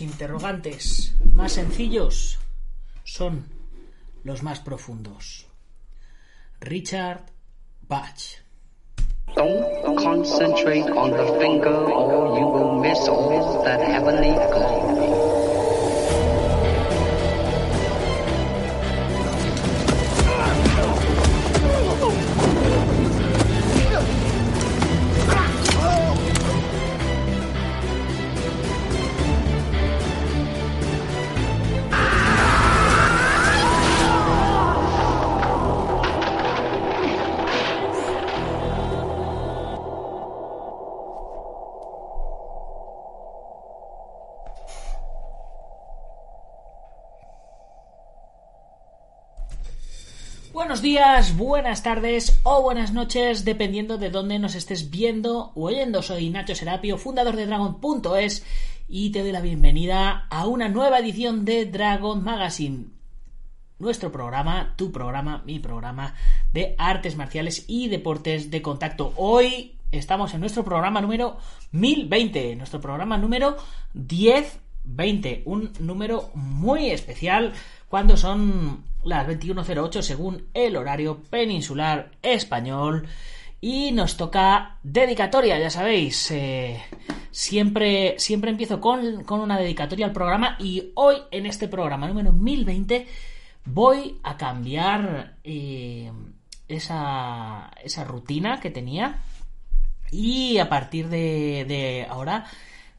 interrogantes más sencillos son los más profundos. Richard Bach. Don't concentrate on the finger or you will miss all that heavenly glory. Buenas tardes o buenas noches, dependiendo de dónde nos estés viendo o oyendo. Soy Nacho Serapio, fundador de Dragon.es y te doy la bienvenida a una nueva edición de Dragon Magazine. Nuestro programa, tu programa, mi programa de artes marciales y deportes de contacto. Hoy estamos en nuestro programa número 1020, nuestro programa número 1020, un número muy especial cuando son las 21.08 según el horario peninsular español. Y nos toca dedicatoria, ya sabéis. eh, siempre, siempre empiezo con, con una dedicatoria al programa y hoy en este programa número 1020 voy a cambiar eh, esa, esa rutina que tenía y a partir de, de ahora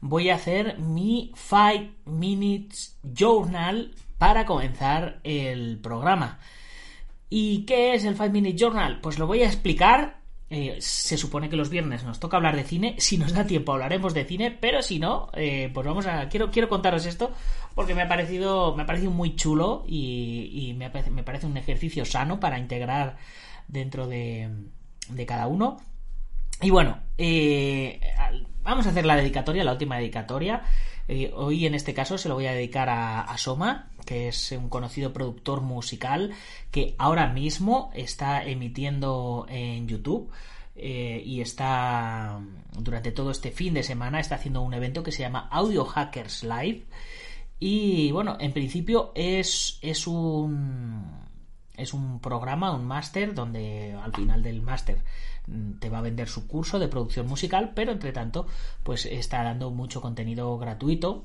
voy a hacer mi 5 Minutes Journal para comenzar el programa. ¿Y qué es el 5 Minute Journal? Pues lo voy a explicar. Eh, se supone que los viernes nos toca hablar de cine. Si nos da tiempo hablaremos de cine, pero si no, eh, pues vamos a. Quiero, quiero contaros esto porque me ha parecido, me muy chulo y, me, parece, un ejercicio sano para integrar dentro de, cada uno. Y bueno, eh, vamos a hacer la dedicatoria, la última dedicatoria. Hoy en este caso se lo voy a dedicar a, a, Soma, que es un conocido productor musical que ahora mismo está emitiendo en YouTube. Eh, y está durante todo este fin de semana está haciendo un evento que se llama Audio Hackers Live y bueno en principio es es un es un programa un máster donde al final del máster te va a vender su curso de producción musical, pero entre tanto, pues está dando mucho contenido gratuito.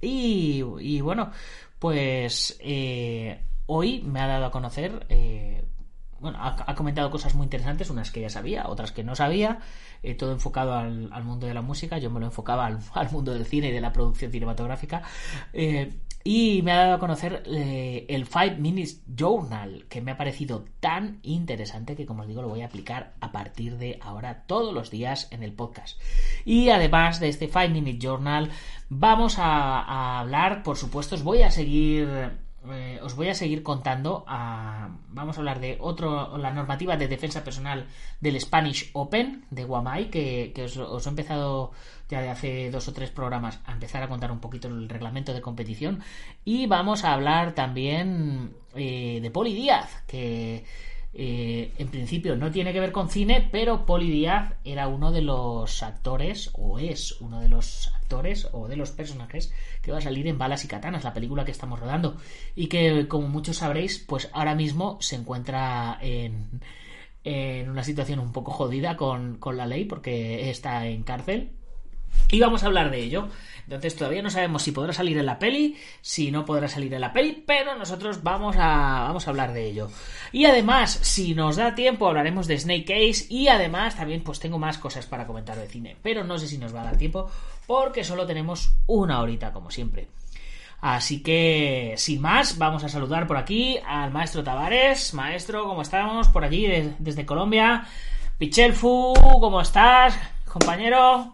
Y, y bueno, pues eh, hoy me ha dado a conocer, eh, bueno, ha, comentado cosas muy interesantes, unas que ya sabía, otras que no sabía, eh, todo enfocado al, al, mundo de la música, yo me lo enfocaba al, al, mundo del cine y de la producción cinematográfica. Y me ha dado a conocer eh, el 5 Minutes Journal, que me ha parecido tan interesante que, como os digo, lo voy a aplicar a partir de ahora todos los días en el podcast. Y además de este 5 Minute Journal, vamos a, a hablar, por supuesto, os voy a seguir eh, os voy a seguir contando. A, vamos a hablar de otro, la normativa de defensa personal del Spanish Open de Guamai, que, que os, os, he empezado ya de hace dos o tres programas a empezar a contar un poquito el reglamento de competición. Y vamos a hablar también eh, de Poli Díaz, que eh, en principio no tiene que ver con cine, pero Poli Díaz era uno de los actores, o es uno de los actores, o de los personajes que va a salir en Balas y Katanas, la película que estamos rodando. Y que, como muchos sabréis, pues ahora mismo se encuentra en, en una situación un poco jodida con, con la ley, porque está en cárcel. Y vamos a hablar de ello. Entonces todavía no sabemos si podrá salir en la peli, si no podrá salir en la peli, pero nosotros vamos a, vamos a hablar de ello. Y además, si nos da tiempo, hablaremos de Snake Case y además también pues tengo más cosas para comentar de cine, pero no sé si nos va a dar tiempo porque solo tenemos una horita como siempre. Así que, sin más, vamos a saludar por aquí al maestro Tavares. Maestro, ¿cómo estamos? Por allí, de, desde Colombia. Pichelfu, ¿cómo estás? Compañero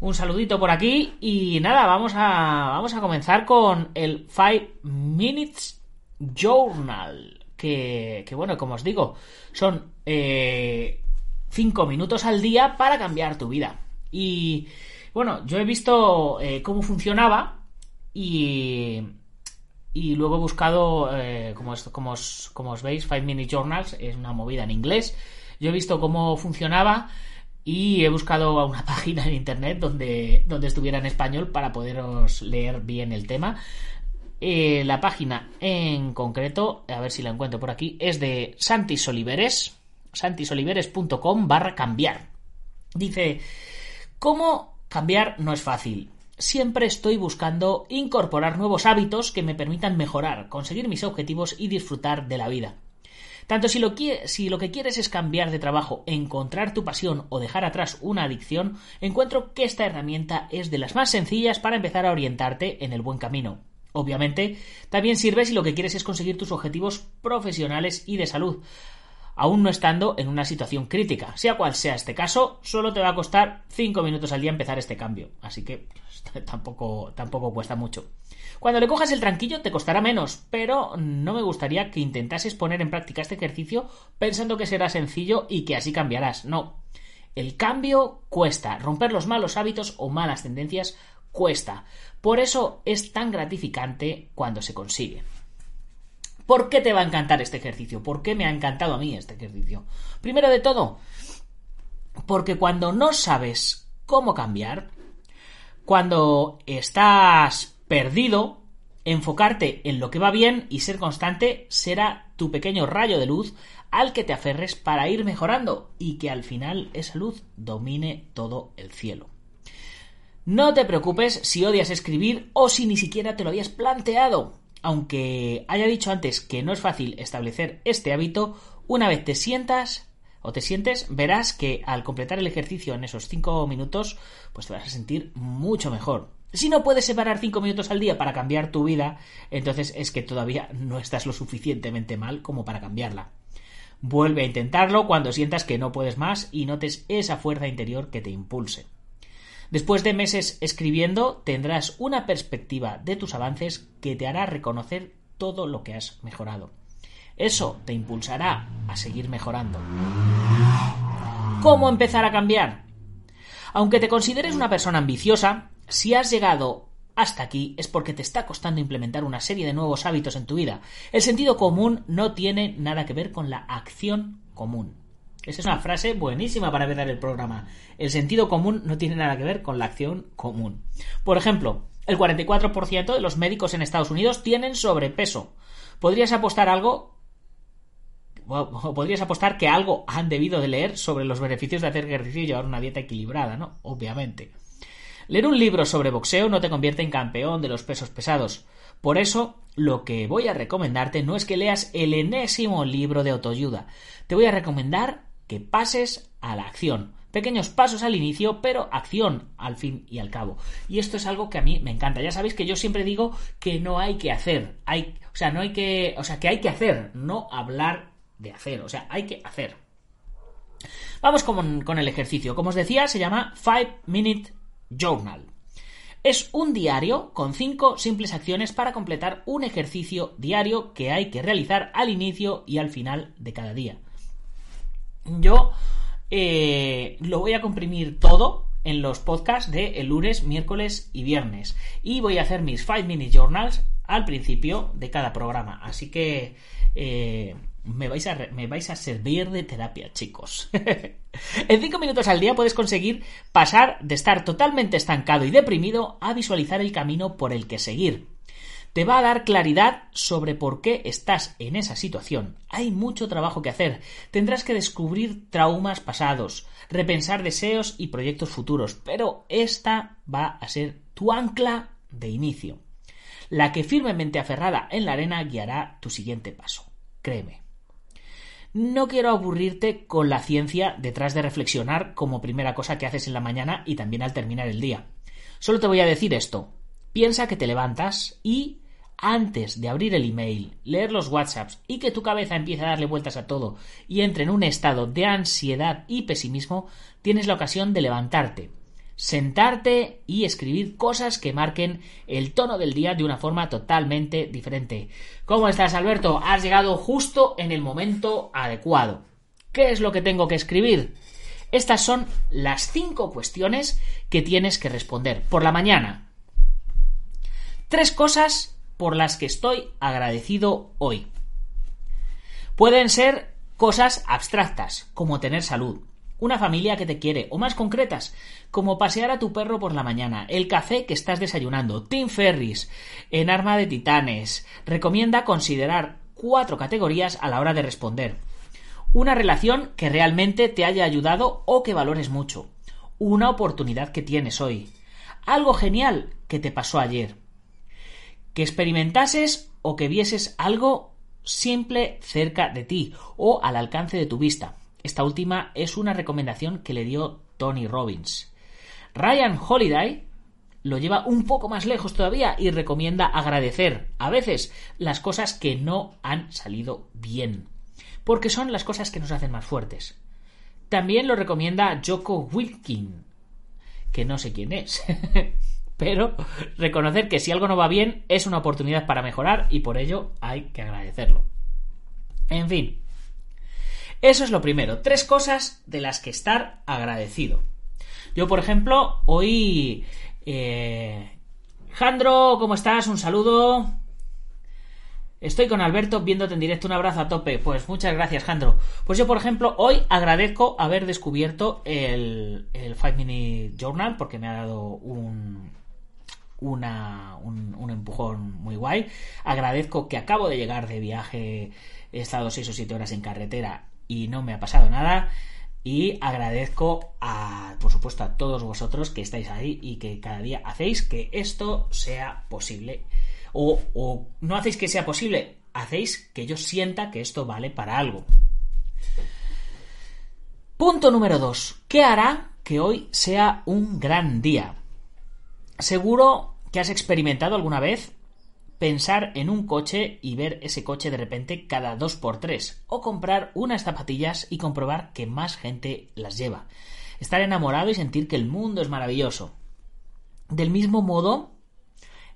un saludito por aquí y nada, vamos a, vamos a comenzar con el 5 Minutes Journal, que, que, bueno, como os digo, son 5 eh, minutos al día para cambiar tu vida. Y bueno, yo he visto eh, cómo funcionaba y, y luego he buscado, eh, como, como, os, como os veis, 5 Minute Journals es una movida en inglés. Yo he visto cómo funcionaba y he buscado una página en internet donde, estuviera en español para poderos leer bien el tema. Eh, la página en concreto, a ver si la encuentro por aquí, es de Santis Oliveres, santisoliveres.com barra cambiar. Dice, ¿cómo cambiar no es fácil? Siempre estoy buscando incorporar nuevos hábitos que me permitan mejorar, conseguir mis objetivos y disfrutar de la vida. Tanto si lo, que quieres es cambiar de trabajo, encontrar tu pasión o dejar atrás una adicción, encuentro que esta herramienta es de las más sencillas para empezar a orientarte en el buen camino. Obviamente, también sirve si lo que quieres es conseguir tus objetivos profesionales y de salud, aún no estando en una situación crítica. Sea cual sea este caso, solo te va a costar 5 minutos al día empezar este cambio, así que tampoco, tampoco cuesta mucho. Cuando le cojas el tranquillo te costará menos, pero no me gustaría que intentases poner en práctica este ejercicio pensando que será sencillo y que así cambiarás. No. El cambio cuesta, romper los malos hábitos o malas tendencias cuesta. Por eso es tan gratificante cuando se consigue. ¿Por qué te va a encantar este ejercicio? ¿Por qué me ha encantado a mí este ejercicio? Primero de todo, porque cuando no sabes cómo cambiar, cuando estás perdido, enfocarte en lo que va bien y ser constante será tu pequeño rayo de luz al que te aferres para ir mejorando y que al final esa luz domine todo el cielo. No te preocupes si odias escribir o si ni siquiera te lo habías planteado. Aunque haya dicho antes que no es fácil establecer este hábito, una vez te sientas o te sientes, verás que al completar el ejercicio en esos 5 minutos, pues te vas a sentir mucho mejor. Si no puedes separar 5 minutos al día para cambiar tu vida, entonces es que todavía no estás lo suficientemente mal como para cambiarla. Vuelve a intentarlo cuando sientas que no puedes más y notes esa fuerza interior que te impulse. Después de meses escribiendo, tendrás una perspectiva de tus avances que te hará reconocer todo lo que has mejorado. Eso te impulsará a seguir mejorando. ¿Cómo empezar a cambiar? Aunque te consideres una persona ambiciosa, si has llegado hasta aquí es porque te está costando implementar una serie de nuevos hábitos en tu vida. El sentido común no tiene nada que ver con la acción común. Esa es una frase buenísima para empezar el programa. El sentido común no tiene nada que ver con la acción común. Por ejemplo, el 44% de los médicos en Estados Unidos tienen sobrepeso. ¿Podrías apostar algo? podrías apostar que algo han debido de leer sobre los beneficios de hacer ejercicio y llevar una dieta equilibrada, ¿no? Obviamente. Leer un libro sobre boxeo no te convierte en campeón de los pesos pesados. Por eso, lo que voy a recomendarte no es que leas el enésimo libro de autoayuda. Te voy a recomendar que pases a la acción. Pequeños pasos al inicio, pero acción al fin y al cabo. Y esto es algo que a mí me encanta. Ya sabéis que yo siempre digo que no hay que hacer. Hay, o sea, no hay que. O sea, que hay que hacer, no hablar de hacer. O sea, hay que hacer. Vamos con, el ejercicio. Como os decía, se llama 5 Minute Journal. Es un diario con cinco simples acciones para completar un ejercicio diario que hay que realizar al inicio y al final de cada día yo eh, lo voy a comprimir todo en los podcasts de el lunes, miércoles y viernes. Y voy a hacer mis 5 minute journals al principio de cada programa. Así que eh, me, vais a, me vais a servir de terapia, chicos. en 5 minutos al día puedes conseguir pasar de estar totalmente estancado y deprimido a visualizar el camino por el que seguir te va a dar claridad sobre por qué estás en esa situación. Hay mucho trabajo que hacer. Tendrás que descubrir traumas pasados, repensar deseos y proyectos futuros, pero esta va a ser tu ancla de inicio. La que firmemente aferrada en la arena guiará tu siguiente paso. Créeme. No quiero aburrirte con la ciencia detrás de reflexionar como primera cosa que haces en la mañana y también al terminar el día. Solo te voy a decir esto. Piensa que te levantas y antes de abrir el email, leer los WhatsApps y que tu cabeza empiece a darle vueltas a todo y entre en un estado de ansiedad y pesimismo, tienes la ocasión de levantarte, sentarte y escribir cosas que marquen el tono del día de una forma totalmente diferente. ¿Cómo estás, Alberto? Has llegado justo en el momento adecuado. ¿Qué es lo que tengo que escribir? Estas son las cinco cuestiones que tienes que responder por la mañana, Tres cosas por las que estoy agradecido hoy. Pueden ser cosas abstractas, como tener salud, una familia que te quiere, o más concretas, como pasear a tu perro por la mañana, el café que estás desayunando, Tim Ferris, en Arma de Titanes, recomienda considerar cuatro categorías a la hora de responder. Una relación que realmente te haya ayudado o que valores mucho. Una oportunidad que tienes hoy. Algo genial que te pasó ayer. Que experimentases o que vieses algo simple cerca de ti o al alcance de tu vista. Esta última es una recomendación que le dio Tony Robbins. Ryan Holiday lo lleva un poco más lejos todavía y recomienda agradecer a veces las cosas que no han salido bien, porque son las cosas que nos hacen más fuertes. También lo recomienda Joko Wilkin, que no sé quién es, pero reconocer que si algo no va bien es una oportunidad para mejorar y por ello hay que agradecerlo. En fin, eso es lo primero, tres cosas de las que estar agradecido. Yo, por ejemplo, hoy... Eh... Jandro, ¿cómo estás? Un saludo. Estoy con Alberto viéndote en directo. Un abrazo a tope. Pues muchas gracias, Jandro. Pues yo, por ejemplo, hoy agradezco haber descubierto el, el Five Minute Journal porque me ha dado un, una, un, un, empujón muy guay. Agradezco que acabo de llegar de viaje. He estado 6 o 7 horas en carretera y no me ha pasado nada. Y agradezco a, por supuesto, a todos vosotros que estáis ahí y que cada día hacéis que esto sea posible. O, o no hacéis que sea posible, hacéis que yo sienta que esto vale para algo. Punto número 2. ¿Qué hará que hoy sea un gran día? Seguro que has experimentado alguna vez pensar en un coche y ver ese coche de repente cada dos por tres, o comprar unas zapatillas y comprobar que más gente las lleva. Estar enamorado y sentir que el mundo es maravilloso. Del mismo modo,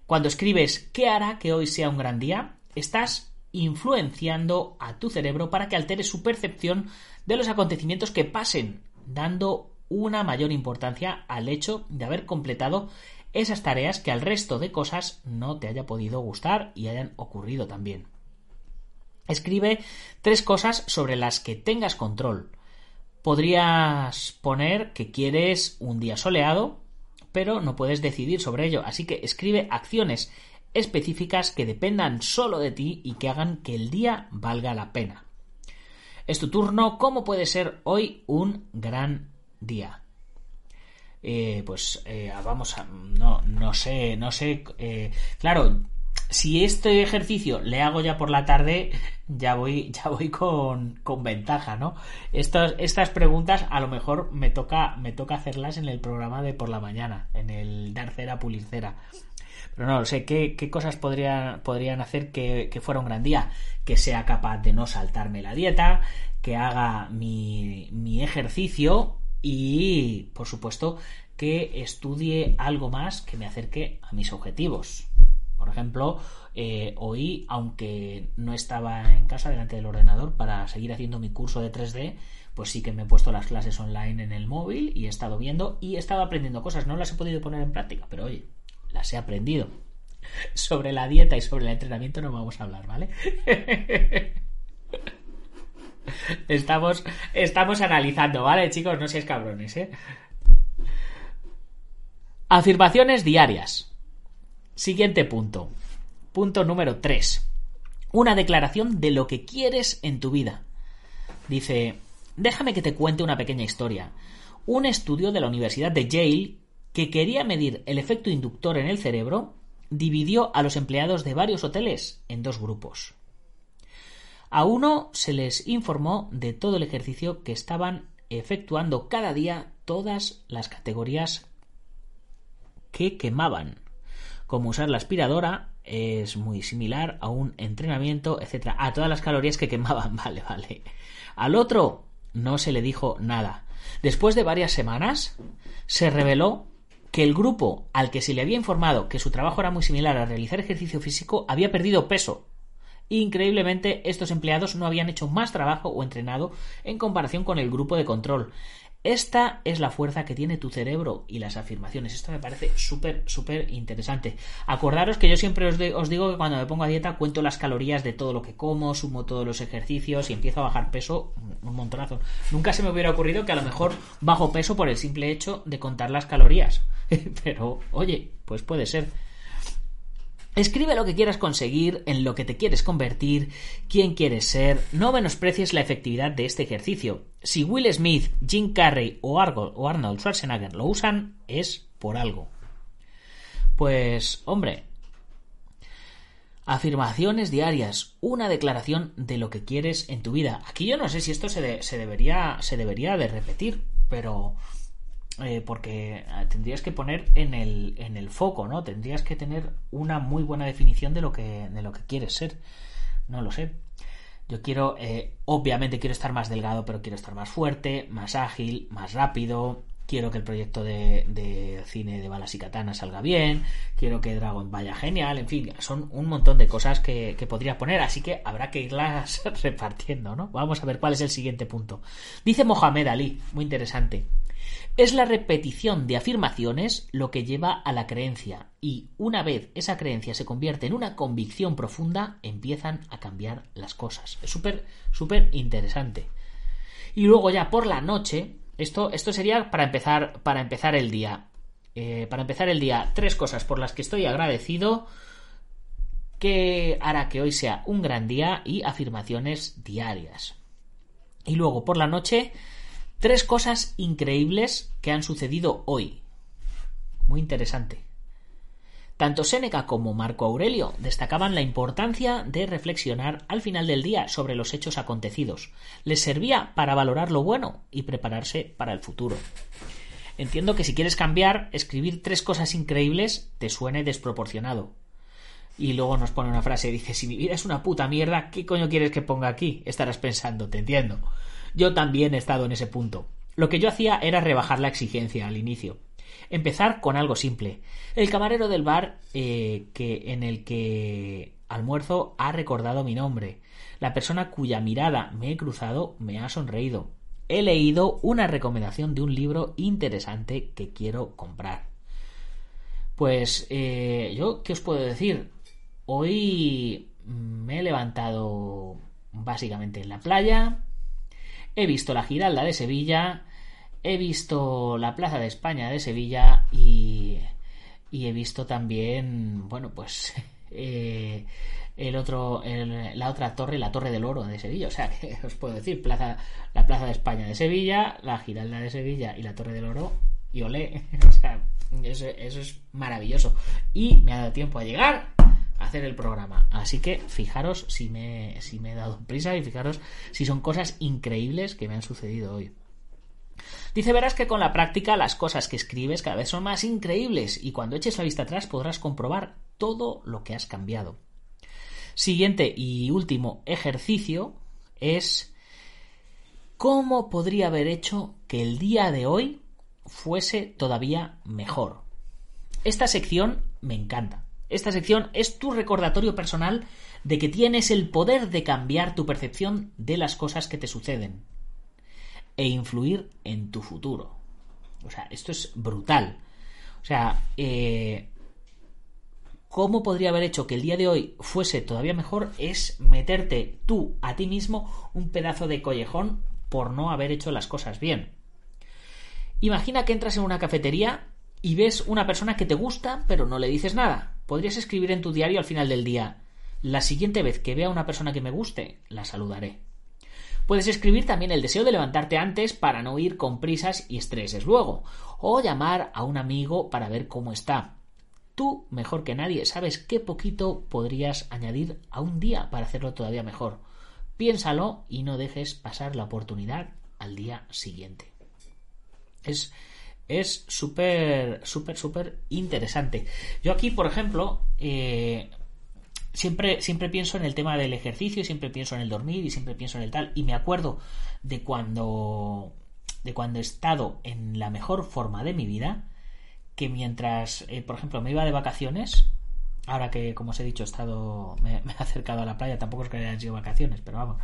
cuando escribes ¿qué hará que hoy sea un gran día? estás influenciando a tu cerebro para que altere su percepción de los acontecimientos que pasen, dando una mayor importancia al hecho de haber completado esas tareas que al resto de cosas no te haya podido gustar y hayan ocurrido también. Escribe tres cosas sobre las que tengas control. Podrías poner que quieres un día soleado, pero no puedes decidir sobre ello, así que escribe acciones específicas que dependan solo de ti y que hagan que el día valga la pena. Es tu turno, ¿cómo puede ser hoy un gran día? Eh, pues eh, vamos a no no sé no sé eh, claro si este ejercicio le hago ya por la tarde ya voy ya voy con, con ventaja no estas estas preguntas a lo mejor me toca me toca hacerlas en el programa de por la mañana en el dar cera pulir cera. Pero no sé qué, qué cosas podrían, podrían hacer que, que, fuera un gran día que sea capaz de no saltarme la dieta que haga mi, mi ejercicio y, por supuesto, que estudie algo más que me acerque a mis objetivos. Por ejemplo, eh, hoy, aunque no estaba en casa delante del ordenador para seguir haciendo mi curso de 3D, pues sí que me he puesto las clases online en el móvil y he estado viendo y he estado aprendiendo cosas. No las he podido poner en práctica, pero oye, las he aprendido. Sobre la dieta y sobre el entrenamiento no vamos a hablar, ¿vale? Estamos, estamos analizando, ¿vale, chicos? No seáis cabrones, ¿eh? Afirmaciones diarias. Siguiente punto. Punto número 3. Una declaración de lo que quieres en tu vida. Dice, déjame que te cuente una pequeña historia. Un estudio de la Universidad de Yale que quería medir el efecto inductor en el cerebro dividió a los empleados de varios hoteles en dos grupos. A uno se les informó de todo el ejercicio que estaban efectuando cada día todas las categorías que quemaban. Como usar la aspiradora es muy similar a un entrenamiento, etcétera. A todas las calorías que quemaban, vale, vale. Al otro no se le dijo nada. Después de varias semanas, se reveló que el grupo al que se le había informado que su trabajo era muy similar a realizar ejercicio físico había perdido peso Increíblemente, estos empleados no habían hecho más trabajo o entrenado en comparación con el grupo de control. Esta es la fuerza que tiene tu cerebro y las afirmaciones. Esto me parece súper, súper interesante. Acordaros que yo siempre os, digo que cuando me pongo a dieta cuento las calorías de todo lo que como, sumo todos los ejercicios y empiezo a bajar peso un montonazo. Nunca se me hubiera ocurrido que a lo mejor bajo peso por el simple hecho de contar las calorías. Pero, oye, pues puede ser. Escribe lo que quieras conseguir, en lo que te quieres convertir, quién quieres ser, no menosprecies la efectividad de este ejercicio. Si Will Smith, Jim Carrey o, Arnold Schwarzenegger lo usan, es por algo. Pues, hombre, afirmaciones diarias, una declaración de lo que quieres en tu vida. Aquí yo no sé si esto se, debería, se debería de repetir, pero eh, porque ah, tendrías que poner en el, en el foco, ¿no? Tendrías que tener una muy buena definición de lo que, de lo que quieres ser. No lo sé. Yo quiero, eh, obviamente quiero estar más delgado, pero quiero estar más fuerte, más ágil, más rápido. Quiero que el proyecto de, cine de balas y katanas salga bien. Quiero que Dragon vaya genial. En fin, son un montón de cosas que, que podría poner. Así que habrá que irlas repartiendo, ¿no? Vamos a ver cuál es el siguiente punto. Dice Mohamed Ali, muy interesante. Es la repetición de afirmaciones lo que lleva a la creencia y una vez esa creencia se convierte en una convicción profunda, empiezan a cambiar las cosas. Es súper, súper interesante. Y luego ya por la noche, esto, esto sería para empezar, para empezar el día. Eh, para empezar el día, tres cosas por las que estoy agradecido que hará que hoy sea un gran día y afirmaciones diarias. Y luego por la noche, Tres cosas increíbles que han sucedido hoy. Muy interesante. Tanto Séneca como Marco Aurelio destacaban la importancia de reflexionar al final del día sobre los hechos acontecidos. Les servía para valorar lo bueno y prepararse para el futuro. Entiendo que si quieres cambiar, escribir tres cosas increíbles te suene desproporcionado. Y luego nos pone una frase, dice, si mi vida es una puta mierda, ¿qué coño quieres que ponga aquí? Estarás pensando, te entiendo. Yo también he estado en ese punto. Lo que yo hacía era rebajar la exigencia al inicio. Empezar con algo simple. El camarero del bar eh, que, en el que almuerzo ha recordado mi nombre. La persona cuya mirada me he cruzado me ha sonreído. He leído una recomendación de un libro interesante que quiero comprar. Pues eh, yo, ¿qué os puedo decir? Hoy me he levantado básicamente en la playa, He visto la Giralda de Sevilla, he visto la Plaza de España de Sevilla y, he visto también, bueno, pues eh, el otro, la otra torre, la Torre del Oro de Sevilla. O sea, que os puedo decir, plaza, la Plaza de España de Sevilla, la Giralda de Sevilla y la Torre del Oro y olé. O sea, eso, es maravilloso. Y me ha dado tiempo a llegar hacer el programa. Así que fijaros si me he dado prisa y fijaros si son cosas increíbles que me han sucedido hoy. Dice, verás que con la práctica las cosas que escribes cada vez son más increíbles y cuando eches la vista atrás podrás comprobar todo lo que has cambiado. Siguiente y último ejercicio es cómo podría haber hecho que el día de hoy fuese todavía mejor. Esta sección me encanta. Esta sección es tu recordatorio personal de que tienes el poder de cambiar tu percepción de las cosas que te suceden e influir en tu futuro. O sea, esto es brutal. O sea, eh, ¿cómo podría haber hecho que el día de hoy fuese todavía mejor? Es meterte tú a ti mismo un pedazo de collejón por no haber hecho las cosas bien. Imagina que entras en una cafetería y ves una persona que te gusta pero no le dices nada podrías escribir en tu diario al final del día la siguiente vez que vea a una persona que me guste, la saludaré. Puedes escribir también el deseo de levantarte antes para no ir con prisas y estreses luego, o llamar a un amigo para ver cómo está. Tú, mejor que nadie, sabes qué poquito podrías añadir a un día para hacerlo todavía mejor. Piénsalo y no dejes pasar la oportunidad al día siguiente. Es es súper, súper, súper interesante. Yo aquí, por ejemplo, eh, siempre, siempre pienso en el tema del ejercicio, siempre pienso en el dormir y siempre pienso en el tal. Y me acuerdo de cuando, de cuando he estado en la mejor forma de mi vida, que mientras, eh, por ejemplo, me iba de vacaciones, ahora que, como os he dicho, he estado, me, he acercado a la playa, tampoco es que hayan sido vacaciones, pero vamos,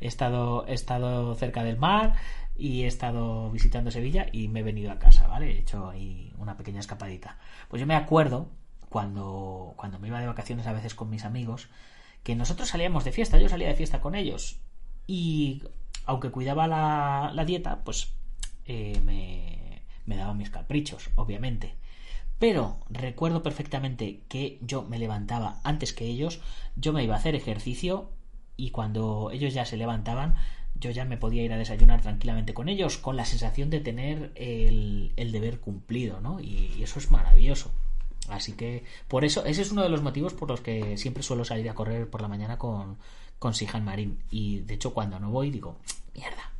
he estado, he estado cerca del mar y he estado visitando Sevilla y me he venido a casa, ¿vale? He hecho ahí una pequeña escapadita. Pues yo me acuerdo cuando, cuando me iba de vacaciones a veces con mis amigos, que nosotros salíamos de fiesta, yo salía de fiesta con ellos y aunque cuidaba la, la dieta, pues eh, me, me daba mis caprichos, obviamente. Pero recuerdo perfectamente que yo me levantaba antes que ellos, yo me iba a hacer ejercicio y cuando ellos ya se levantaban, yo ya me podía ir a desayunar tranquilamente con ellos, con la sensación de tener el, el deber cumplido, ¿no? Y, y, eso es maravilloso. Así que por eso, ese es uno de los motivos por los que siempre suelo salir a correr por la mañana con, con Sihan Marín. Y de hecho, cuando no voy, digo, mierda.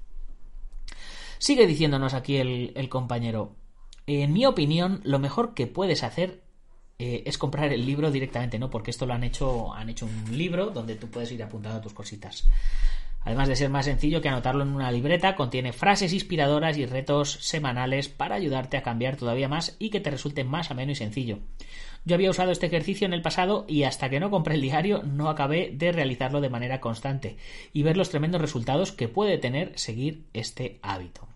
Sigue diciéndonos aquí el, compañero. En mi opinión, lo mejor que puedes hacer eh, es comprar el libro directamente, ¿no? Porque esto lo han hecho, han hecho un libro donde tú puedes ir apuntando tus cositas. Además de ser más sencillo que anotarlo en una libreta, contiene frases inspiradoras y retos semanales para ayudarte a cambiar todavía más y que te resulte más ameno y sencillo. Yo había usado este ejercicio en el pasado y hasta que no compré el diario no acabé de realizarlo de manera constante y ver los tremendos resultados que puede tener seguir este hábito.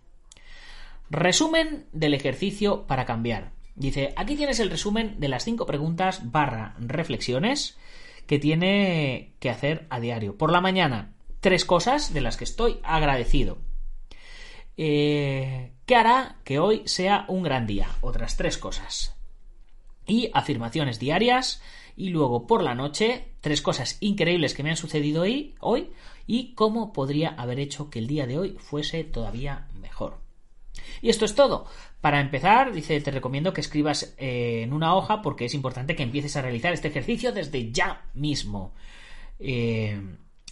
Resumen del ejercicio para cambiar. Dice, aquí tienes el resumen de las cinco preguntas barra reflexiones que tiene que hacer a diario. Por la mañana, tres cosas de las que estoy agradecido. Eh, ¿Qué hará que hoy sea un gran día? Otras tres cosas. Y afirmaciones diarias. Y luego por la noche, tres cosas increíbles que me han sucedido hoy, hoy y cómo podría haber hecho que el día de hoy fuese todavía mejor. Y esto es todo. Para empezar, dice, te recomiendo que escribas eh, en una hoja porque es importante que empieces a realizar este ejercicio desde ya mismo. Eh,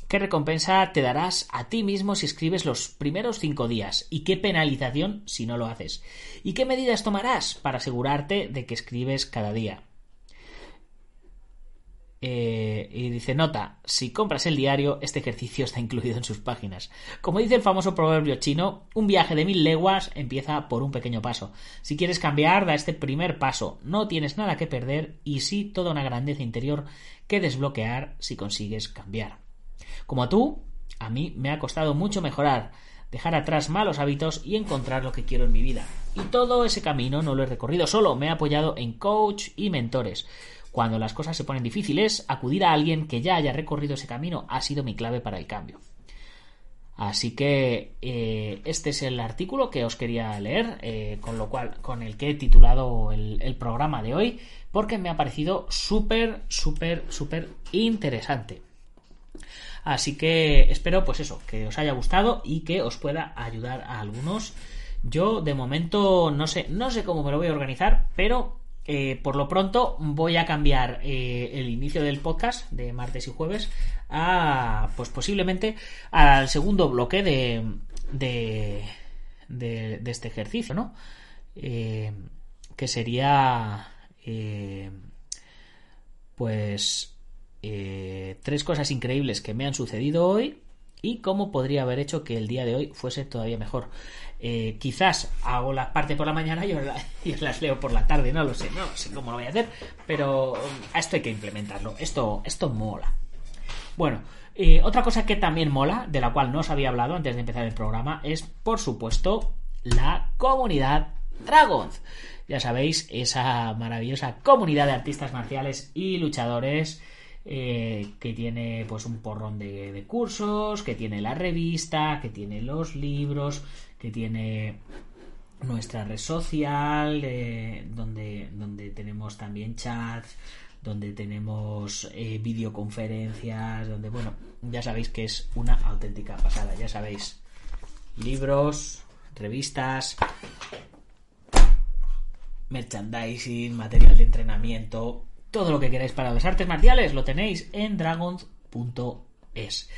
¿Qué recompensa te darás a ti mismo si escribes los primeros cinco días? ¿Y qué penalización si no lo haces? ¿Y qué medidas tomarás para asegurarte de que escribes cada día? Eh, y dice, nota, si compras el diario, este ejercicio está incluido en sus páginas. Como dice el famoso proverbio chino, un viaje de mil leguas empieza por un pequeño paso. Si quieres cambiar, da este primer paso. No tienes nada que perder y sí toda una grandeza interior que desbloquear si consigues cambiar. Como tú, a mí me ha costado mucho mejorar, dejar atrás malos hábitos y encontrar lo que quiero en mi vida. Y todo ese camino no lo he recorrido solo, me he apoyado en coach y mentores. Cuando las cosas se ponen difíciles, acudir a alguien que ya haya recorrido ese camino ha sido mi clave para el cambio. Así que eh, este es el artículo que os quería leer, eh, con lo cual, con el que he titulado el programa de hoy, porque me ha parecido súper, súper, súper interesante. Así que espero, pues eso, que os haya gustado y que os pueda ayudar a algunos. Yo de momento no sé, no sé cómo me lo voy a organizar, pero eh, por lo pronto voy a cambiar eh, el inicio del podcast de martes y jueves a, pues posiblemente al segundo bloque de, de, de, de este ejercicio, ¿no? Eh, que sería, pues, eh, tres cosas increíbles que me han sucedido hoy y cómo podría haber hecho que el día de hoy fuese todavía mejor. Eh, quizás hago la parte por la mañana y las leo por la tarde, no lo sé, no sé cómo lo voy a hacer, pero esto hay que implementarlo, esto, esto mola. Bueno, eh, otra cosa que también mola, de la cual no os había hablado antes de empezar el programa, es por supuesto la comunidad Dragons. Ya sabéis, esa maravillosa comunidad de artistas marciales y luchadores eh, que tiene pues un porrón de, cursos, que tiene la revista, que tiene los libros, que tiene nuestra red social, eh, donde, donde tenemos también chats, donde tenemos eh, videoconferencias, donde, bueno, ya sabéis que es una auténtica pasada, ya sabéis, libros, revistas, merchandising, material de entrenamiento, todo lo que queráis para las artes marciales lo tenéis en dragons.es.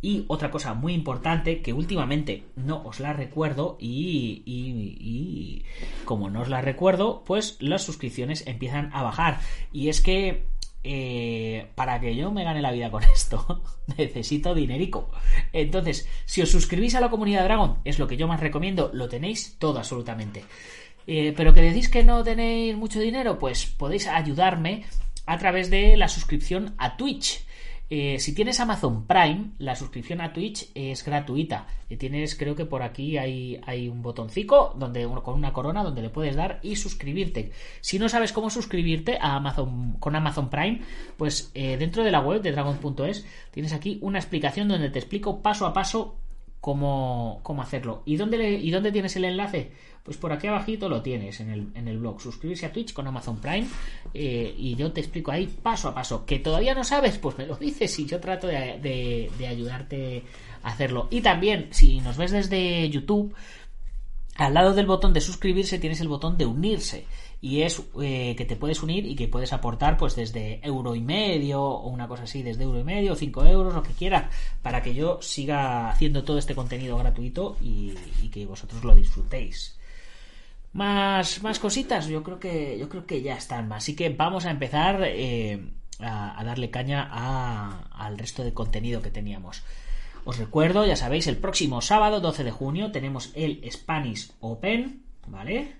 Y otra cosa muy importante que últimamente no os la recuerdo y, y, como no os la recuerdo, pues las suscripciones empiezan a bajar. Y es que eh, para que yo me gane la vida con esto necesito dinerico. Entonces, si os suscribís a la comunidad Dragon, es lo que yo más recomiendo, lo tenéis todo absolutamente. Eh, pero que decís que no tenéis mucho dinero, pues podéis ayudarme a través de la suscripción a Twitch. Eh, si tienes Amazon Prime, la suscripción a Twitch es gratuita. Y tienes, creo que por aquí hay, un botoncito donde, con una corona donde le puedes dar y suscribirte. Si no sabes cómo suscribirte a Amazon, con Amazon Prime, pues eh, dentro de la web de dragon.es tienes aquí una explicación donde te explico paso a paso cómo, cómo hacerlo. ¿Y dónde, ¿Y dónde tienes el enlace? Pues por aquí abajito lo tienes en el, en el blog. Suscribirse a Twitch con Amazon Prime eh, y yo te explico ahí paso a paso. ¿Que todavía no sabes? Pues me lo dices y yo trato de, de ayudarte a hacerlo. Y también, si nos ves desde YouTube, al lado del botón de suscribirse tienes el botón de unirse y es eh, que te puedes unir y que puedes aportar pues desde euro y medio o una cosa así, desde euro y medio, cinco euros, lo que quieras, para que yo siga haciendo todo este contenido gratuito y, que vosotros lo disfrutéis. Más, más cositas, yo creo que yo creo que ya están. Así que vamos a empezar eh, a, darle caña al resto de contenido que teníamos. Os recuerdo, ya sabéis, el próximo sábado 12 de junio tenemos el Spanish Open, ¿vale?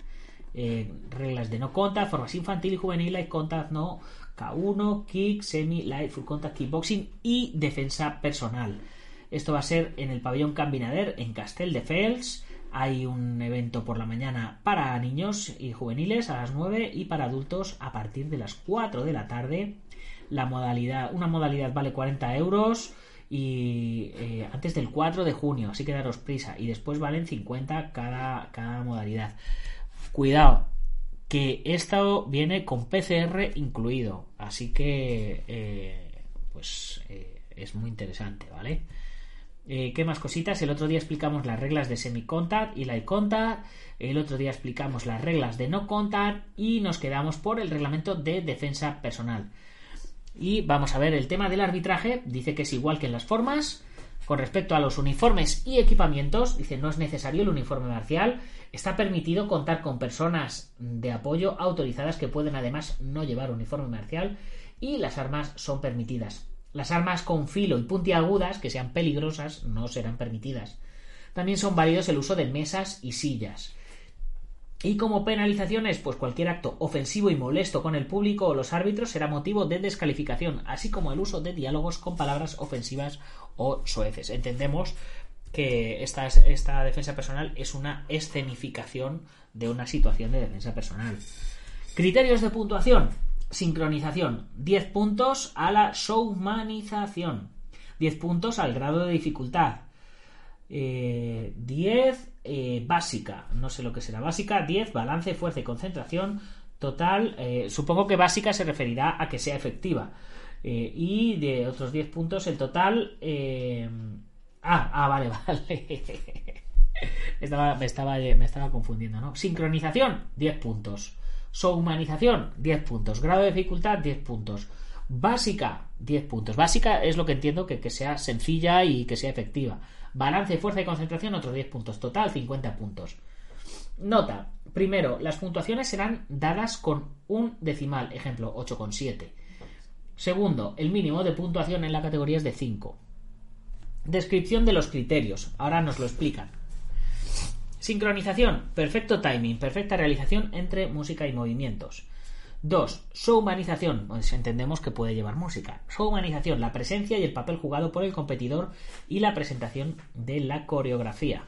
Eh, reglas de no contact, formas infantil y juvenil, light contact, no, K1, kick, semi, light, full contact, kickboxing y defensa personal. Esto va a ser en el pabellón Cambinader en Castel de Fels. Hay un evento por la mañana para niños y juveniles a las 9 y para adultos a partir de las 4 de la tarde. La modalidad, una modalidad vale 40 euros y eh, antes del 4 de junio, así que daros prisa. Y después valen 50 cada, cada modalidad. Cuidado, que esto viene con PCR incluido, así que eh, pues eh, es muy interesante, ¿vale? ¿Qué más cositas? El otro día explicamos las reglas de semi-contact y light contact. El otro día explicamos las reglas de no contact y nos quedamos por el reglamento de defensa personal. Y vamos a ver el tema del arbitraje. Dice que es igual que en las formas. Con respecto a los uniformes y equipamientos, dice no es necesario el uniforme marcial Está permitido contar con personas de apoyo autorizadas que pueden además no llevar uniforme marcial y las armas son permitidas. Las armas con filo y puntiagudas que sean peligrosas no serán permitidas. También son válidos el uso de mesas y sillas. Y como penalizaciones, pues cualquier acto ofensivo y molesto con el público o los árbitros será motivo de descalificación, así como el uso de diálogos con palabras ofensivas o soeces. Entendemos que esta, esta defensa personal es una escenificación de una situación de defensa personal. Criterios de puntuación. Sincronización. 10 puntos a la showmanización. 10 puntos al grado de dificultad. 10 eh, eh, básica. No sé lo que será básica. 10 balance, fuerza y concentración. Total. Eh, supongo que básica se referirá a que sea efectiva. y de otros 10 puntos el total Ah, ah, vale, vale. estaba, me, estaba, me estaba confundiendo, ¿no? Sincronización, 10 puntos. Sohumanización, 10 puntos. Grado de dificultad, 10 puntos. Básica, 10 puntos. Básica es lo que entiendo que, que sea sencilla y que sea efectiva. Balance, fuerza y concentración, otros 10 puntos. Total, 50 puntos. Nota. Primero, las puntuaciones serán dadas con un decimal. Ejemplo, 8,7. Segundo, el mínimo de puntuación en la categoría es de 5. Descripción de los criterios. Ahora nos lo explican. Sincronización. Perfecto timing, perfecta realización entre música y movimientos. 2. Showmanización. Pues entendemos que puede llevar música. Showmanización. La presencia y el papel jugado por el competidor y la presentación de la coreografía.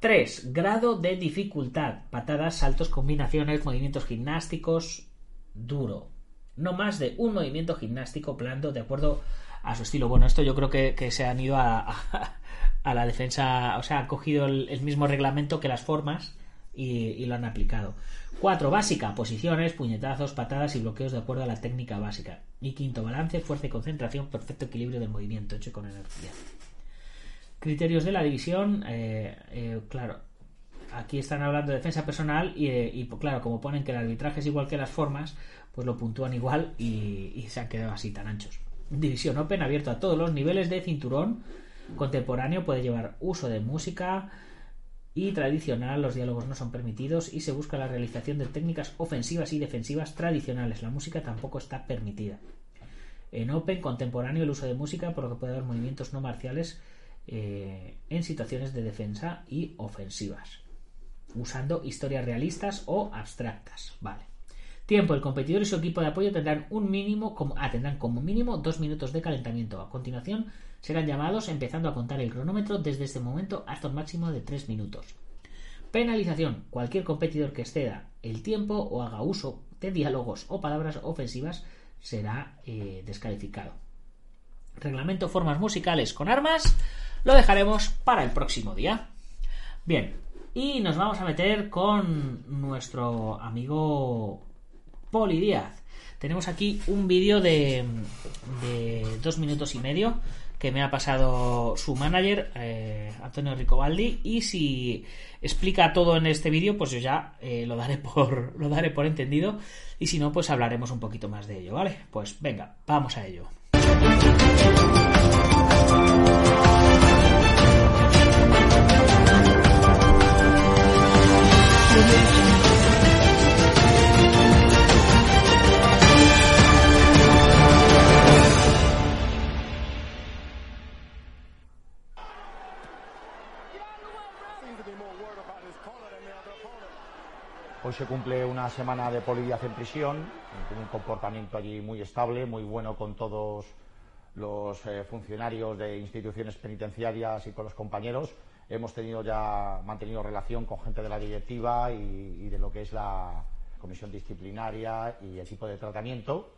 3. Grado de dificultad. Patadas, saltos, combinaciones, movimientos gimnásticos. Duro. No más de un movimiento gimnástico blando de acuerdo a su estilo. Bueno, esto yo creo que, se han ido a, la defensa, o sea, han cogido el, mismo reglamento que las formas y, lo han aplicado. Cuatro, básica, posiciones, puñetazos, patadas y bloqueos de acuerdo a la técnica básica. Y quinto, balance, fuerza y concentración, perfecto equilibrio del movimiento, hecho con energía. Criterios de la división, eh, eh, claro, aquí están hablando de defensa personal y, eh, y, claro, como ponen que el arbitraje es igual que las formas, pues lo puntúan igual y se han quedado así tan anchos. División Open abierto a todos los niveles de cinturón contemporáneo. Puede llevar uso de música y tradicional. Los diálogos no son permitidos y se busca la realización de técnicas ofensivas y defensivas tradicionales. La música tampoco está permitida. En Open contemporáneo el uso de música por lo que puede haber movimientos no marciales eh, en situaciones de defensa y ofensivas. Usando historias realistas o abstractas. Vale. Tiempo. El competidor y su equipo de apoyo tendrán un mínimo, como, ah, tendrán como mínimo dos minutos de calentamiento. A continuación serán llamados empezando a contar el cronómetro desde este momento hasta un máximo de tres minutos. Penalización. Cualquier competidor que exceda el tiempo o haga uso de diálogos o palabras ofensivas será eh, descalificado. Reglamento formas musicales con armas lo dejaremos para el próximo día. Bien, y nos vamos a meter con nuestro amigo Poli Díaz. Tenemos aquí un vídeo de, de, dos minutos y medio que me ha pasado su manager, eh, Antonio Ricobaldi, y si explica todo en este vídeo, pues yo ya eh, lo, daré por, lo daré por entendido, y si no, pues hablaremos un poquito más de ello, ¿vale? Pues venga, vamos a ello. Se cumple una semana de Polidiaz en prisión, con un comportamiento allí muy estable, muy bueno con todos los eh, funcionarios de instituciones penitenciarias y con los compañeros. Hemos tenido ya mantenido relación con gente de la directiva y, de lo que es la comisión disciplinaria y equipo de tratamiento.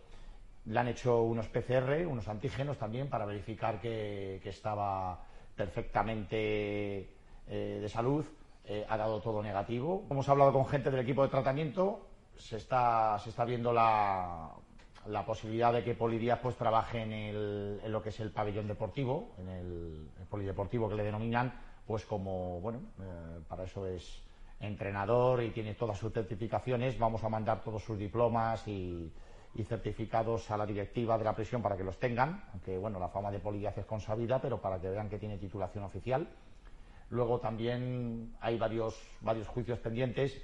Le han hecho unos PCR, unos antígenos también para verificar que, que estaba perfectamente eh, de salud eh, ha dado todo negativo. Hemos hablado con gente del equipo de tratamiento, se está, se está viendo la, la posibilidad de que Polidías pues trabaje en, el, en, lo que es el pabellón deportivo, en el, polideportivo que le denominan, pues como, bueno, eh, para eso es entrenador y tiene todas sus certificaciones, vamos a mandar todos sus diplomas y, certificados a la directiva de la prisión para que los tengan, aunque bueno, la fama de Polidíaz es consabida, pero para que vean que tiene titulación oficial. Luego también hay varios, varios juicios pendientes.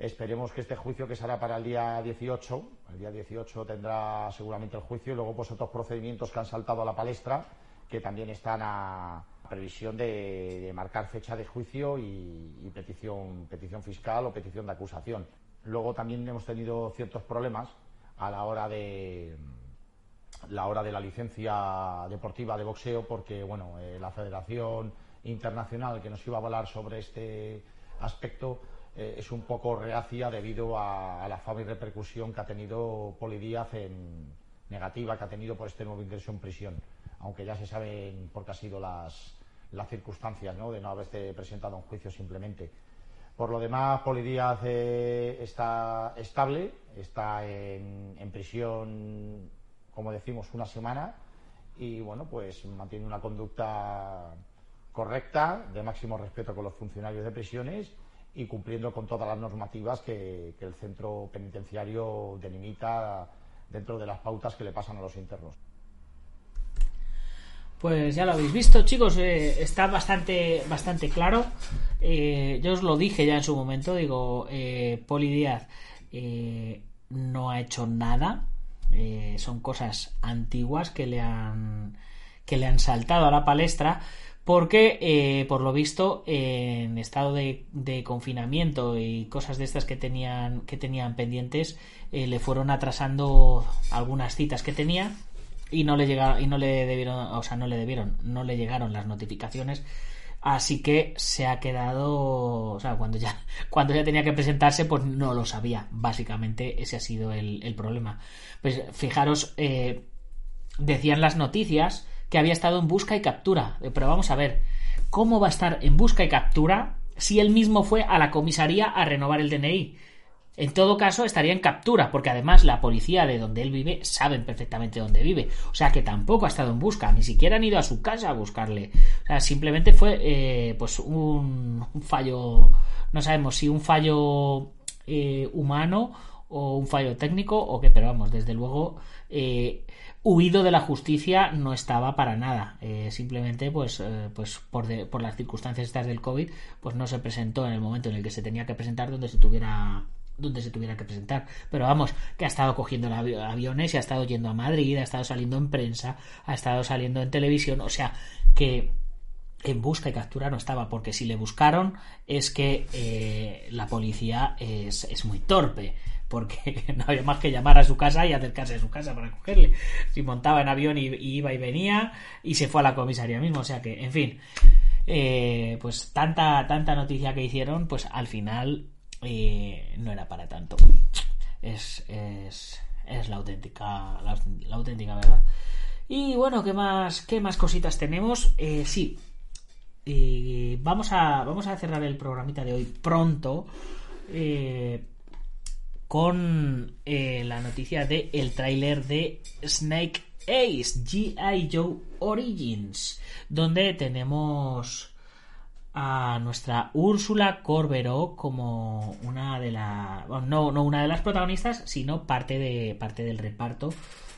Esperemos que este juicio que será para el día 18, el día 18 tendrá seguramente el juicio y luego pues otros procedimientos que han saltado a la palestra que también están a previsión de, marcar fecha de juicio y, y, petición, petición fiscal o petición de acusación. Luego también hemos tenido ciertos problemas a la hora de la hora de la licencia deportiva de boxeo porque bueno eh, la federación internacional que nos iba a hablar sobre este aspecto eh, es un poco reacia debido a, la fama y repercusión que ha tenido Poli Díaz en negativa que ha tenido por este nuevo ingreso en prisión, aunque ya se saben por qué ha sido las, las circunstancias ¿no? de no haberse presentado un juicio simplemente. Por lo demás, Poli Díaz eh, está estable, está en, en prisión, como decimos, una semana y bueno, pues mantiene una conducta correcta, de máximo respeto con los funcionarios de prisiones y cumpliendo con todas las normativas que, el centro penitenciario delimita dentro de las pautas que le pasan a los internos. Pues ya lo habéis visto, chicos, eh, está bastante, bastante claro. Eh, yo os lo dije ya en su momento, digo, eh, Poli Díaz eh, no ha hecho nada. Son cosas antiguas que le han que le han saltado a la palestra porque eh, por lo visto en estado de, confinamiento y cosas de estas que tenían que tenían pendientes eh, le fueron atrasando algunas citas que tenía y no le llegaron y no le debieron o sea no le debieron no le llegaron las notificaciones. Así que se ha quedado o sea cuando ya cuando ya tenía que presentarse pues no lo sabía. Básicamente ese ha sido el, el problema. Pues fijaros eh, decían las noticias que había estado en busca y captura. Pero vamos a ver, ¿cómo va a estar en busca y captura si él mismo fue a la comisaría a renovar el DNI? En todo caso, estaría en captura, porque además la policía de donde él vive saben perfectamente dónde vive. O sea que tampoco ha estado en busca, ni siquiera han ido a su casa a buscarle. O sea, simplemente fue eh, pues un, un, fallo, no sabemos si un fallo eh, humano o un fallo técnico o qué, pero vamos, desde luego eh, huido de la justicia no estaba para nada. Eh, simplemente, pues, eh, pues por, de, por, las circunstancias estas del COVID, pues no se presentó en el momento en el que se tenía que presentar donde se tuviera donde se tuviera que presentar. Pero vamos, que ha estado cogiendo aviones y ha estado yendo a Madrid, ha estado saliendo en prensa, ha estado saliendo en televisión, o sea, que en busca y captura no estaba, porque si le buscaron es que eh, la policía es, es muy torpe porque no había más que llamar a su casa y acercarse a su casa para cogerle. Si montaba en avión y, iba y venía y se fue a la comisaría mismo, o sea que, en fin, eh, pues tanta, tanta noticia que hicieron, pues al final eh, no era para tanto. Es, es, es la auténtica, la, auténtica verdad. Y bueno, ¿qué más, qué más cositas tenemos? Eh, sí, vamos, a, vamos a cerrar el programita de hoy pronto eh, con eh, la noticia de el tráiler de Snake Ace, G.I. Joe Origins, donde tenemos a nuestra Úrsula Corberó como una de las no, no una de las protagonistas, sino parte de parte del reparto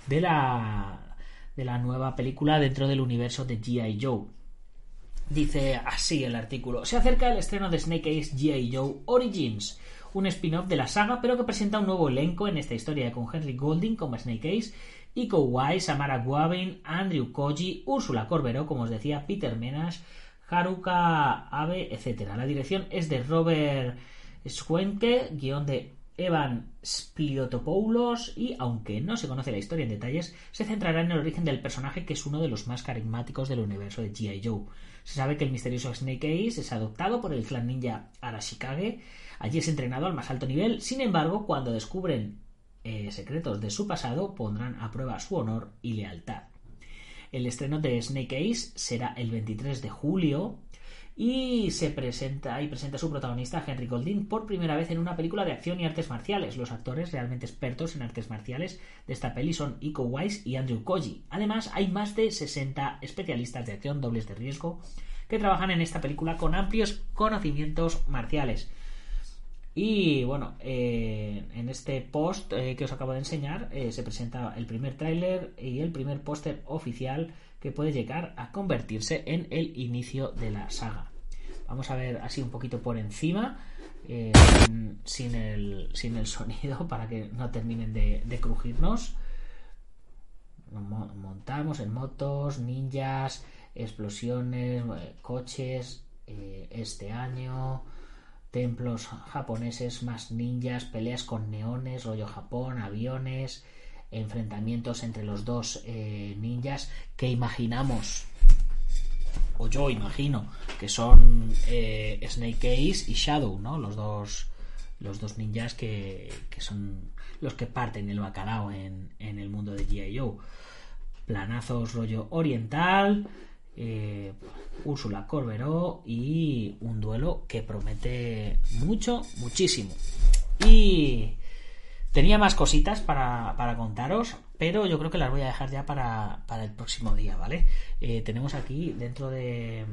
de la de la nueva película dentro del universo de G.I. Joe. Dice así el artículo. Se acerca el estreno de Snake Ace G.I. Joe Origins, un spin-off de la saga, pero que presenta un nuevo elenco en esta historia con Henry Golding como Snake Ace, Iko Wise, Samara Guavin, Andrew Koji, Úrsula Corberó, como os decía, Peter Menas, Haruka Abe, etc. La dirección es de Robert Schwenke, guion de Evan Spliotopoulos y, aunque no se conoce la historia en detalles, se centrará en el origen del personaje que es uno de los más carismáticos del universo de G.I. Joe. Se sabe que el misterioso Snake Ace es adoptado por el clan ninja Arashikage. Allí es entrenado al más alto nivel. Sin embargo, cuando descubren eh, secretos de su pasado, pondrán a prueba su honor y lealtad. El estreno de Snake Ace será el 23 de julio y se presenta presenta a su protagonista Henry Golding por primera vez en una película de acción y artes marciales. Los actores realmente expertos en artes marciales de esta peli son Iko Wise y Andrew Koji. Además, hay más de 60 especialistas de acción dobles de riesgo que trabajan en esta película con amplios conocimientos marciales. Y bueno, eh, en este post eh, que os acabo de enseñar eh, se presenta el primer tráiler y el primer póster oficial que puede llegar a convertirse en el inicio de la saga. Vamos a ver así un poquito por encima, sin, el, sin, el, sonido, para que no terminen de, crujirnos. Montamos en motos, ninjas, explosiones, coches, este año, templos japoneses, más ninjas, peleas con neones, rollo Japón, aviones, enfrentamientos entre los dos ninjas que imaginamos o yo imagino, que son eh, Snake Ace y Shadow, ¿no? Los dos, los dos ninjas que, son los que parten el bacalao en, el mundo de G.I. Joe. Planazos rollo oriental, eh, Úrsula Corberó y un duelo que promete mucho, muchísimo. Y tenía más cositas para, para contaros, pero yo creo que las voy a dejar ya para, el próximo día, ¿vale? Eh, tenemos aquí dentro de,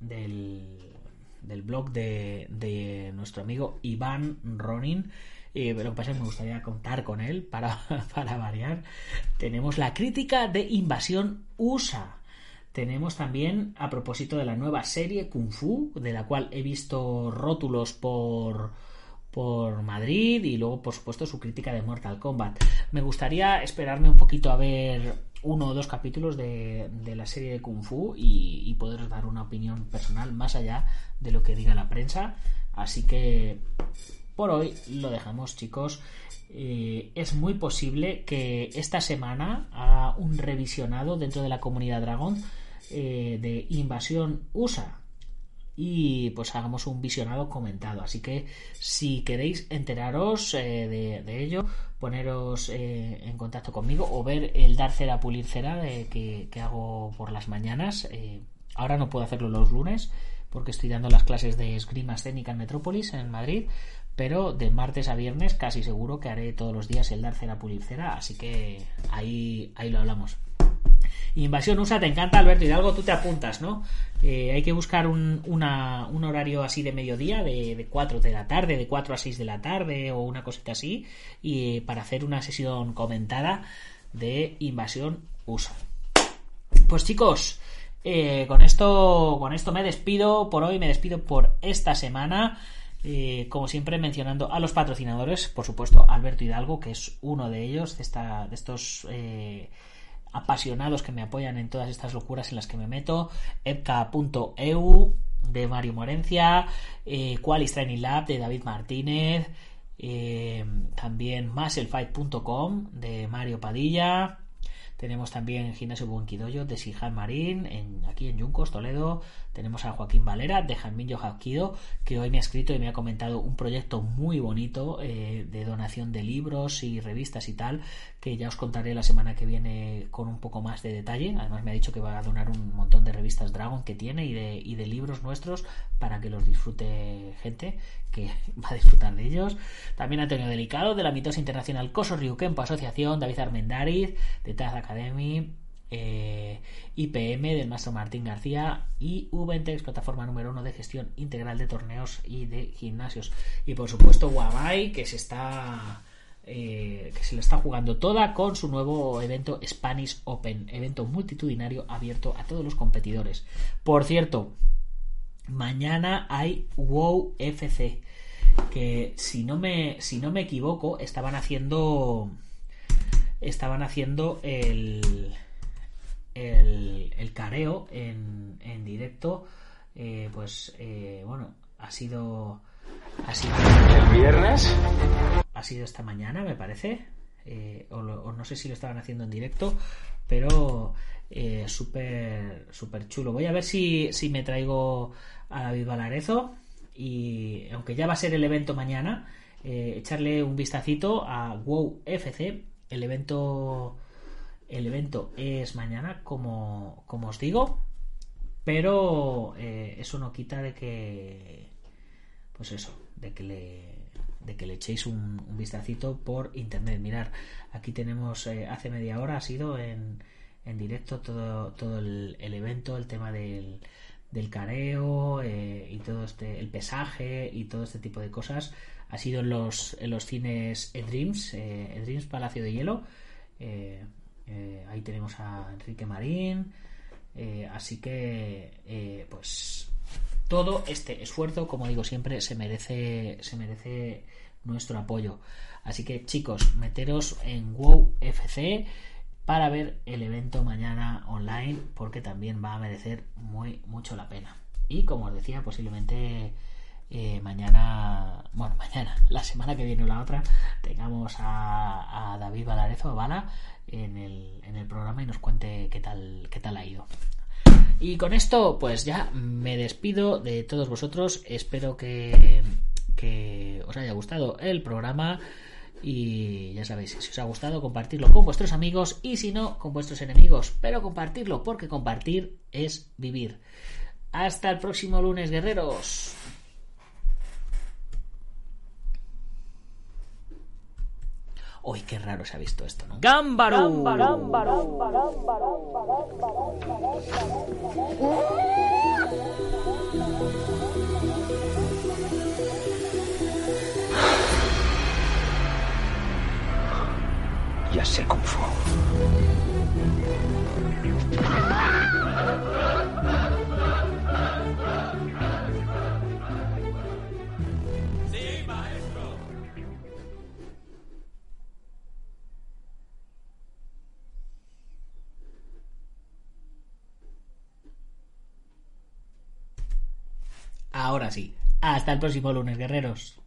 del, blog de, nuestro amigo Iván Ronin. Eh, que pasa me gustaría contar con él para, para variar. Tenemos la crítica de Invasión USA. Tenemos también, a propósito de la nueva serie Kung Fu, de la cual he visto rótulos por, por Madrid y luego, por supuesto, su crítica de Mortal Kombat. Me gustaría esperarme un poquito a ver uno o dos capítulos de, la serie de Kung Fu y, y poder dar una opinión personal más allá de lo que diga la prensa. Así que por hoy lo dejamos, chicos. Eh, es muy posible que esta semana haga un revisionado dentro de la comunidad Dragon eh, de Invasión USA y pues hagamos un visionado comentado. Así que si queréis enteraros eh, de, ello, poneros eh, en contacto conmigo o ver el dar cera pulir cera eh, que, hago por las mañanas. ahora no puedo hacerlo los lunes porque estoy dando las clases de esgrima escénica en Metrópolis, en Madrid, pero de martes a viernes casi seguro que haré todos los días el dar cera pulir cera, así que ahí, ahí lo hablamos. Invasión USA, te encanta Alberto Hidalgo, tú te apuntas, ¿no? Eh, hay que buscar un, horario así de mediodía, de, de, 4 de la tarde, de 4 a 6 de la tarde o una cosita así, y para hacer una sesión comentada de Invasión USA. Pues chicos, eh, con esto con esto me despido por hoy, me despido por esta semana. Eh, como siempre mencionando a los patrocinadores, por supuesto Alberto Hidalgo, que es uno de ellos, de, esta, de estos apasionados que me apoyan en todas estas locuras en las que me meto, epca.eu de Mario Morencia, eh, Qualis Training Lab de David Martínez, eh, también maselfight.com de Mario Padilla. Tenemos también Gimnasio Buenquidoyo de Sijan Marín, aquí en Yuncos, Toledo. Tenemos a Joaquín Valera de Jamillo Jaquido, que hoy me ha escrito y me ha comentado un proyecto muy bonito eh, de donación de libros y revistas y tal, que ya os contaré la semana que viene con un poco más de detalle. Además me ha dicho que va a donar un montón de revistas Dragon que tiene y de, y de libros nuestros para que los disfrute gente que va a disfrutar de ellos. También Antonio Delicado de la Mitosa Internacional Coso Ryukempo Asociación, David Armendariz de Taz Academy, eh, IPM del maestro Martín García y Ventex, plataforma número uno de gestión integral de torneos y de gimnasios. Y por supuesto Huawei, que se está eh, que se lo está jugando toda con su nuevo evento Spanish Open, evento multitudinario abierto a todos los competidores. Por cierto, mañana hay WoW FC, que si no me, si no me equivoco, estaban haciendo estaban haciendo el el, el careo en, en directo eh, pues eh, bueno ha sido ha sido el viernes ha sido esta mañana me parece eh, o, lo, o, no sé si lo estaban haciendo en directo pero súper súper chulo. Voy a ver si, si me traigo a David Valarezo y aunque ya va a ser el evento mañana echarle un vistacito a WoW FC el evento el evento es mañana como, como os digo pero eh, eso no quita de que pues eso de que le de que le echéis un, un vistacito por internet. Mirar aquí tenemos eh, hace media hora ha sido en, en directo todo todo el, evento el tema del del careo eh, y todo este el pesaje y todo este tipo de cosas ha sido en los en los cines Dreams eh, Palacio de Hielo. Eh, ahí tenemos a Enrique Marín. Así que pues todo este esfuerzo como digo siempre se merece se merece nuestro apoyo. Así que chicos meteros en WoW FC para ver el evento mañana online porque también va a merecer muy mucho la pena. Y como os decía posiblemente eh, mañana bueno mañana la semana que viene o la otra tengamos a, David Valarezo Bala en el, en el programa y nos cuente qué tal qué tal ha ido y con esto pues ya me despido de todos vosotros espero que, que os haya gustado el programa y ya sabéis, si os ha gustado, compartirlo con vuestros amigos y si no, con vuestros enemigos. Pero compartirlo, porque compartir es vivir. Hasta el próximo lunes, guerreros. Uy, qué raro se ha visto esto, ¿no? ¡Gámbaro! ya sé Kung Fu. Ahora sí. Hasta el próximo lunes, guerreros.